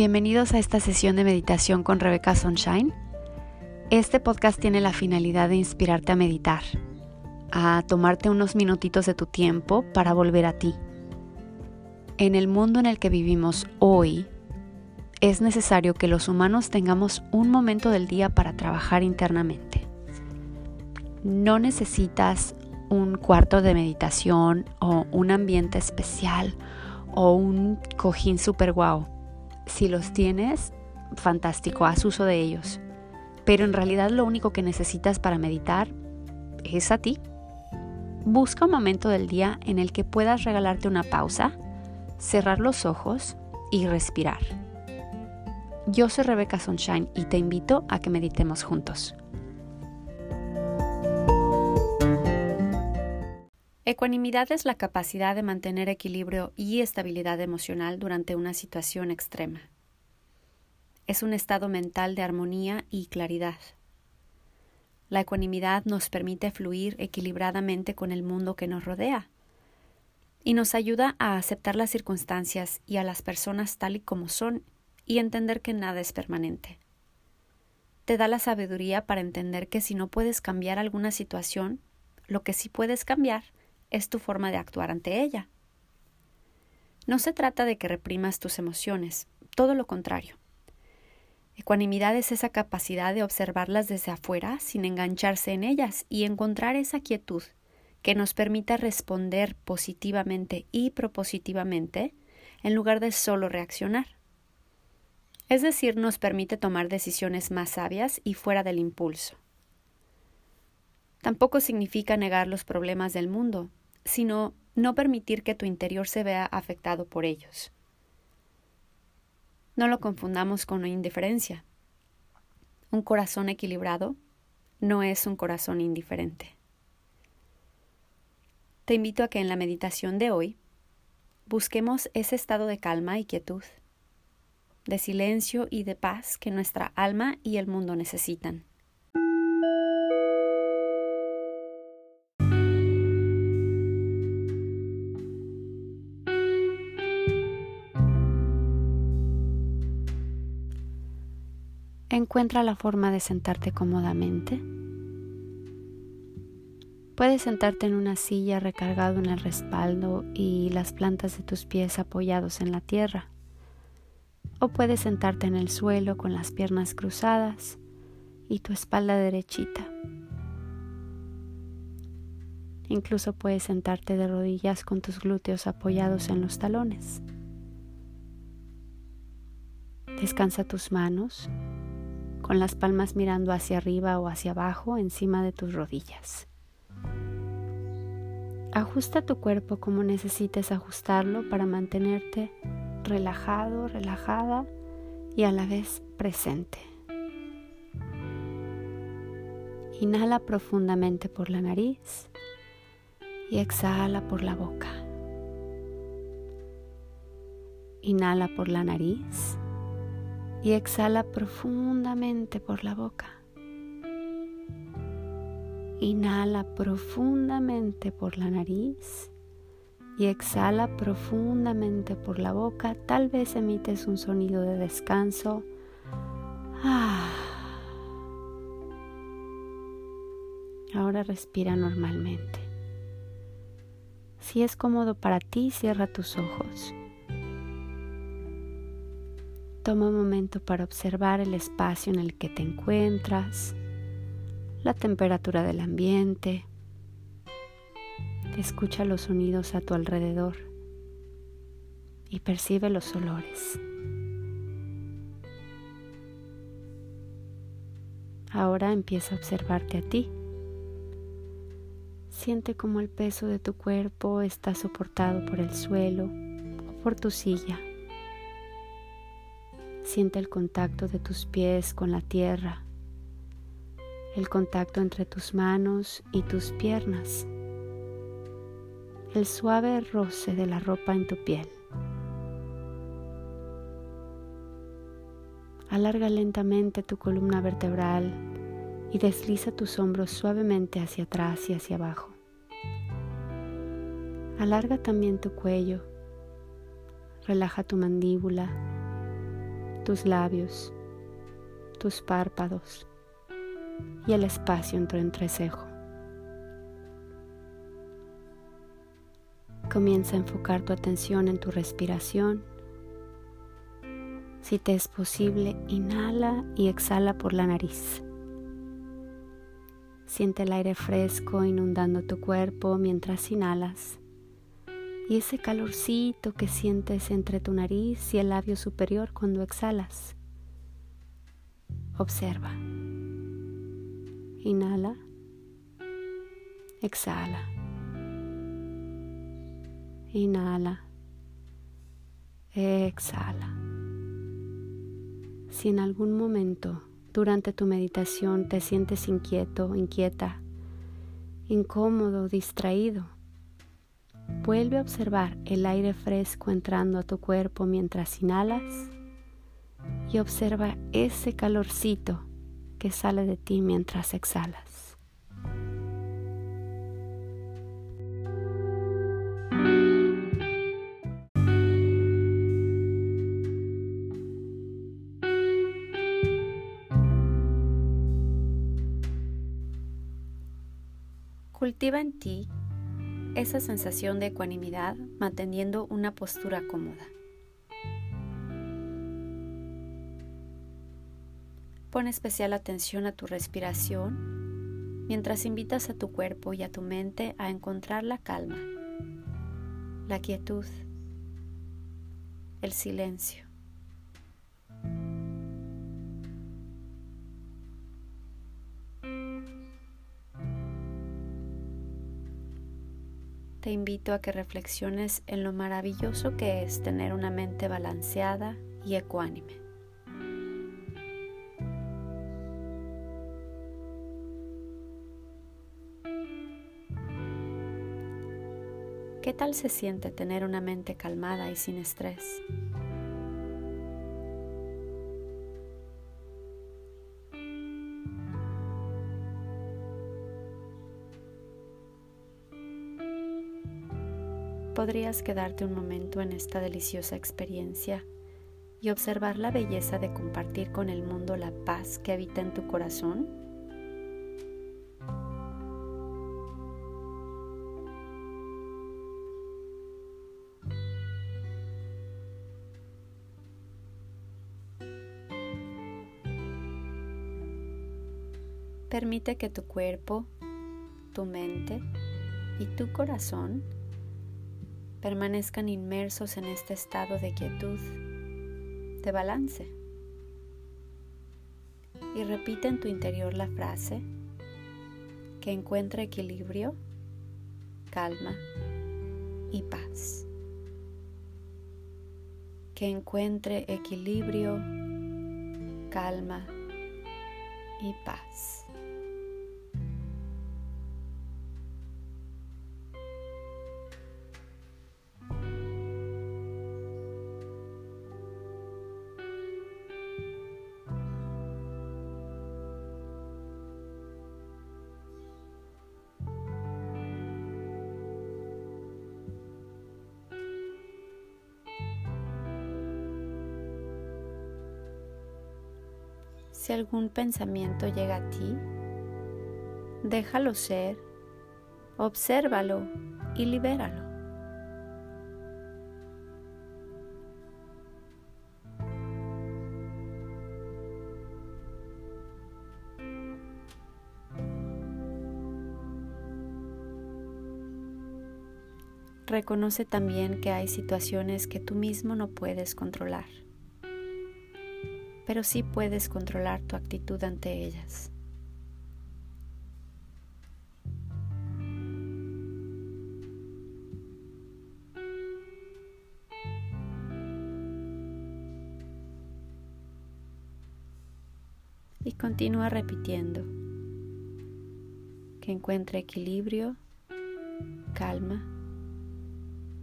Bienvenidos a esta sesión de meditación con Rebecca Sunshine. Este podcast tiene la finalidad de inspirarte a meditar, a tomarte unos minutitos de tu tiempo para volver a ti. En el mundo en el que vivimos hoy, es necesario que los humanos tengamos un momento del día para trabajar internamente. No necesitas un cuarto de meditación o un ambiente especial o un cojín super guau. Si los tienes, fantástico, haz uso de ellos. Pero en realidad lo único que necesitas para meditar es a ti. Busca un momento del día en el que puedas regalarte una pausa, cerrar los ojos y respirar. Yo soy Rebecca Sunshine y te invito a que meditemos juntos. Ecuanimidad es la capacidad de mantener equilibrio y estabilidad emocional durante una situación extrema. Es un estado mental de armonía y claridad. La ecuanimidad nos permite fluir equilibradamente con el mundo que nos rodea y nos ayuda a aceptar las circunstancias y a las personas tal y como son y entender que nada es permanente. Te da la sabiduría para entender que si no puedes cambiar alguna situación, lo que sí puedes cambiar es tu forma de actuar ante ella. No se trata de que reprimas tus emociones, todo lo contrario. Ecuanimidad es esa capacidad de observarlas desde afuera sin engancharse en ellas y encontrar esa quietud que nos permita responder positivamente y propositivamente en lugar de solo reaccionar. Es decir, nos permite tomar decisiones más sabias y fuera del impulso. Tampoco significa negar los problemas del mundo, sino no permitir que tu interior se vea afectado por ellos. No lo confundamos con indiferencia. Un corazón equilibrado no es un corazón indiferente. Te invito a que en la meditación de hoy busquemos ese estado de calma y quietud, de silencio y de paz que nuestra alma y el mundo necesitan. Encuentra la forma de sentarte cómodamente. Puedes sentarte en una silla recargado en el respaldo y las plantas de tus pies apoyados en la tierra. O puedes sentarte en el suelo con las piernas cruzadas y tu espalda derechita. Incluso puedes sentarte de rodillas con tus glúteos apoyados en los talones. Descansa tus manos con las palmas mirando hacia arriba o hacia abajo encima de tus rodillas. Ajusta tu cuerpo como necesites ajustarlo para mantenerte relajado, relajada y a la vez presente. Inhala profundamente por la nariz y exhala por la boca. Inhala por la nariz y exhala profundamente por la boca. Inhala profundamente por la nariz y exhala profundamente por la boca. Tal vez emites un sonido de descanso. Ah. Ahora respira normalmente. Si es cómodo para ti, cierra tus ojos. Toma un momento para observar el espacio en el que te encuentras, la temperatura del ambiente. Escucha los sonidos a tu alrededor y percibe los olores. Ahora empieza a observarte a ti. Siente cómo el peso de tu cuerpo está soportado por el suelo o por tu silla. Siente el contacto de tus pies con la tierra, el contacto entre tus manos y tus piernas, el suave roce de la ropa en tu piel. Alarga lentamente tu columna vertebral y desliza tus hombros suavemente hacia atrás y hacia abajo. Alarga también tu cuello. Relaja tu mandíbula tus labios, tus párpados y el espacio en tu entrecejo. Comienza a enfocar tu atención en tu respiración. Si te es posible, inhala y exhala por la nariz. Siente el aire fresco inundando tu cuerpo mientras inhalas y ese calorcito que sientes entre tu nariz y el labio superior cuando exhalas. Observa. Inhala. Exhala. Inhala. Exhala. Si en algún momento durante tu meditación te sientes inquieto, inquieta, incómodo, distraído, vuelve a observar el aire fresco entrando a tu cuerpo mientras inhalas y observa ese calorcito que sale de ti mientras exhalas. Cultiva en ti esa sensación de ecuanimidad manteniendo una postura cómoda. Pon especial atención a tu respiración mientras invitas a tu cuerpo y a tu mente a encontrar la calma, la quietud, el silencio. Te invito a que reflexiones en lo maravilloso que es tener una mente balanceada y ecuánime. ¿Qué tal se siente tener una mente calmada y sin estrés? Podrías quedarte un momento en esta deliciosa experiencia y observar la belleza de compartir con el mundo la paz que habita en tu corazón? Permite que tu cuerpo, tu mente y tu corazón permanezcan inmersos en este estado de quietud, de balance. Y repite en tu interior la frase que encuentra equilibrio, calma y paz. Que encuentre equilibrio, calma y paz. Si algún pensamiento llega a ti, déjalo ser, obsérvalo y libéralo. Reconoce también que hay situaciones que tú mismo no puedes controlar pero sí puedes controlar tu actitud ante ellas. Y continúa repitiendo que encuentre equilibrio, calma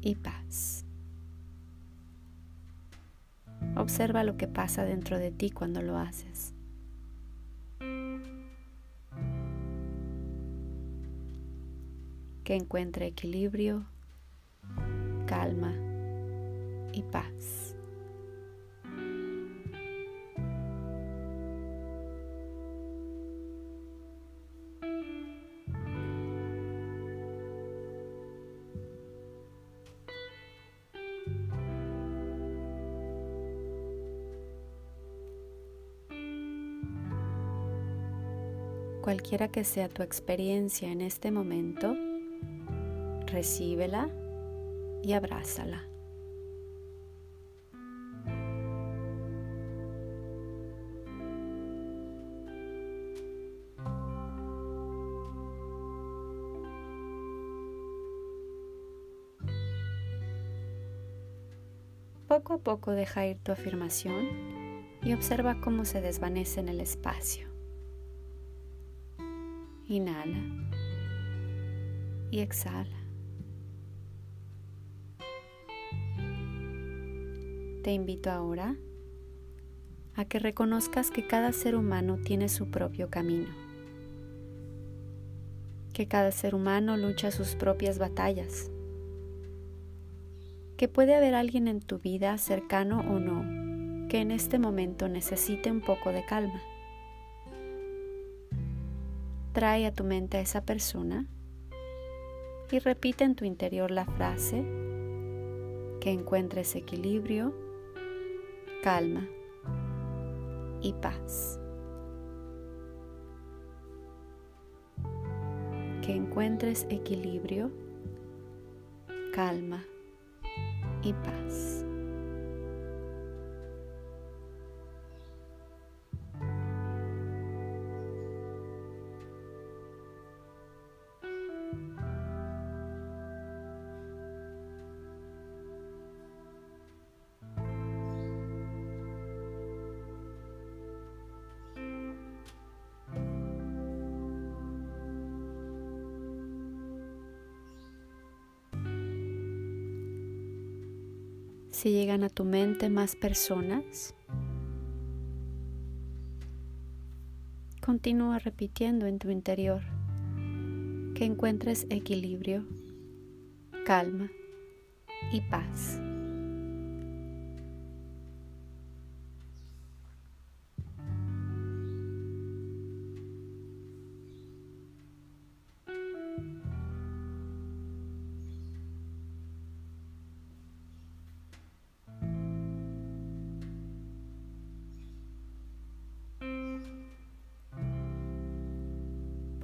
y paz. Observa lo que pasa dentro de ti cuando lo haces. Que encuentre equilibrio, calma y paz. Cualquiera que sea tu experiencia en este momento, recíbela y abrázala. Poco a poco deja ir tu afirmación y observa cómo se desvanece en el espacio. Inhala y exhala. Te invito ahora a que reconozcas que cada ser humano tiene su propio camino, que cada ser humano lucha sus propias batallas que puede haber alguien en tu vida, cercano o no, que en este momento necesite un poco de calma. Trae a tu mente a esa persona y repite en tu interior la frase que encuentres equilibrio, calma y paz. Que encuentres equilibrio, calma y paz. Si llegan a tu mente más personas, continúa repitiendo en tu interior que encuentres equilibrio, calma y paz.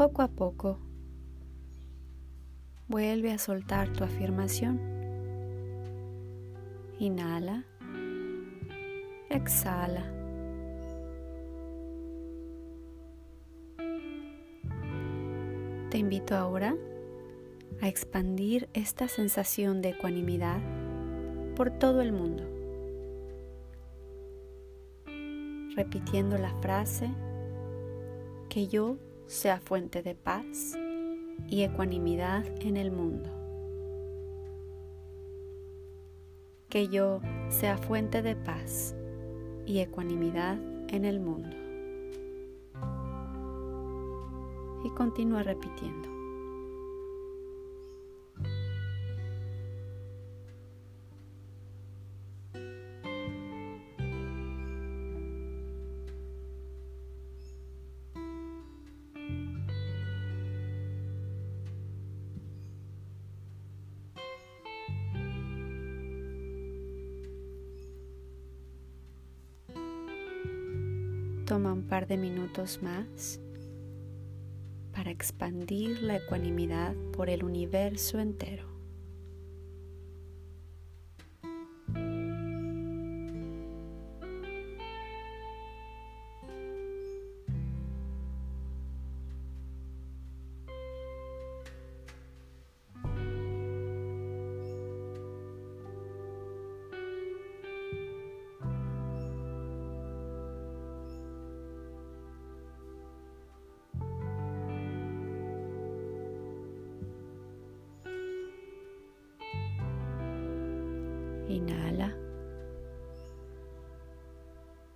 Poco a poco, vuelve a soltar tu afirmación. Inhala, exhala. Te invito ahora a expandir esta sensación de ecuanimidad por todo el mundo, repitiendo la frase que yo sea fuente de paz y ecuanimidad en el mundo. Que yo sea fuente de paz y ecuanimidad en el mundo. Y continúa repitiendo. Toma un par de minutos más para expandir la ecuanimidad por el universo entero.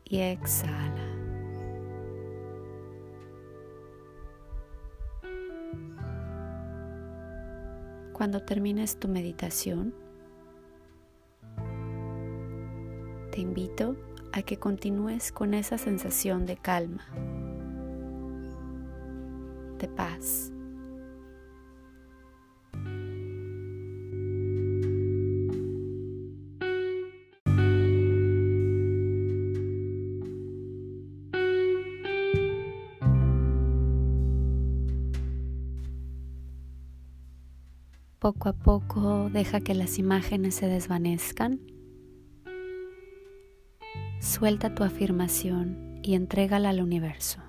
Y exhala. Cuando termines tu meditación, te invito a que continúes con esa sensación de calma, de paz Poco a poco deja que las imágenes se desvanezcan. Suelta tu afirmación y entrégala al universo.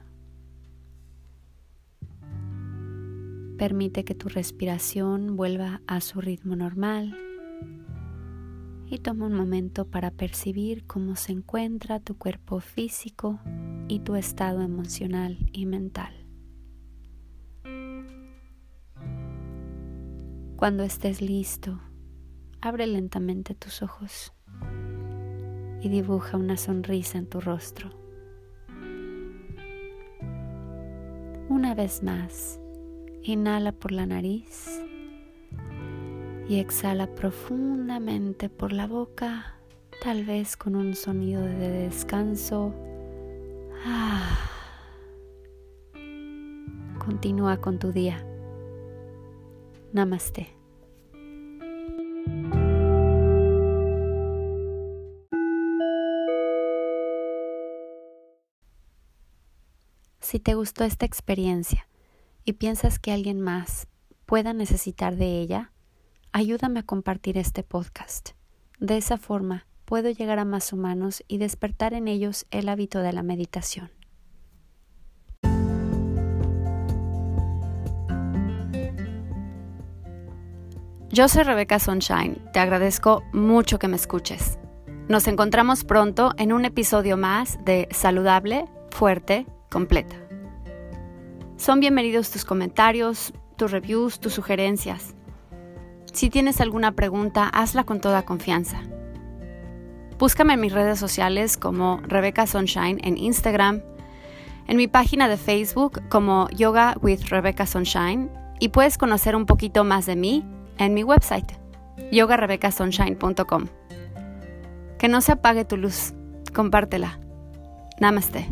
Permite que tu respiración vuelva a su ritmo normal y toma un momento para percibir cómo se encuentra tu cuerpo físico y tu estado emocional y mental. Cuando estés listo, abre lentamente tus ojos y dibuja una sonrisa en tu rostro. Una vez más, inhala por la nariz y exhala profundamente por la boca, tal vez con un sonido de descanso. Ah. Continúa con tu día. Namaste. Si te gustó esta experiencia y piensas que alguien más pueda necesitar de ella, ayúdame a compartir este podcast. De esa forma puedo llegar a más humanos y despertar en ellos el hábito de la meditación. Yo soy Rebeca Sunshine, te agradezco mucho que me escuches. Nos encontramos pronto en un episodio más de Saludable, Fuerte, Completa. Son bienvenidos tus comentarios, tus reviews, tus sugerencias. Si tienes alguna pregunta, hazla con toda confianza. Búscame en mis redes sociales como Rebecca Sunshine en Instagram, en mi página de Facebook como Yoga with Rebecca Sunshine y puedes conocer un poquito más de mí en mi website yogarebeccasunshine.com. Que no se apague tu luz, compártela. Namaste.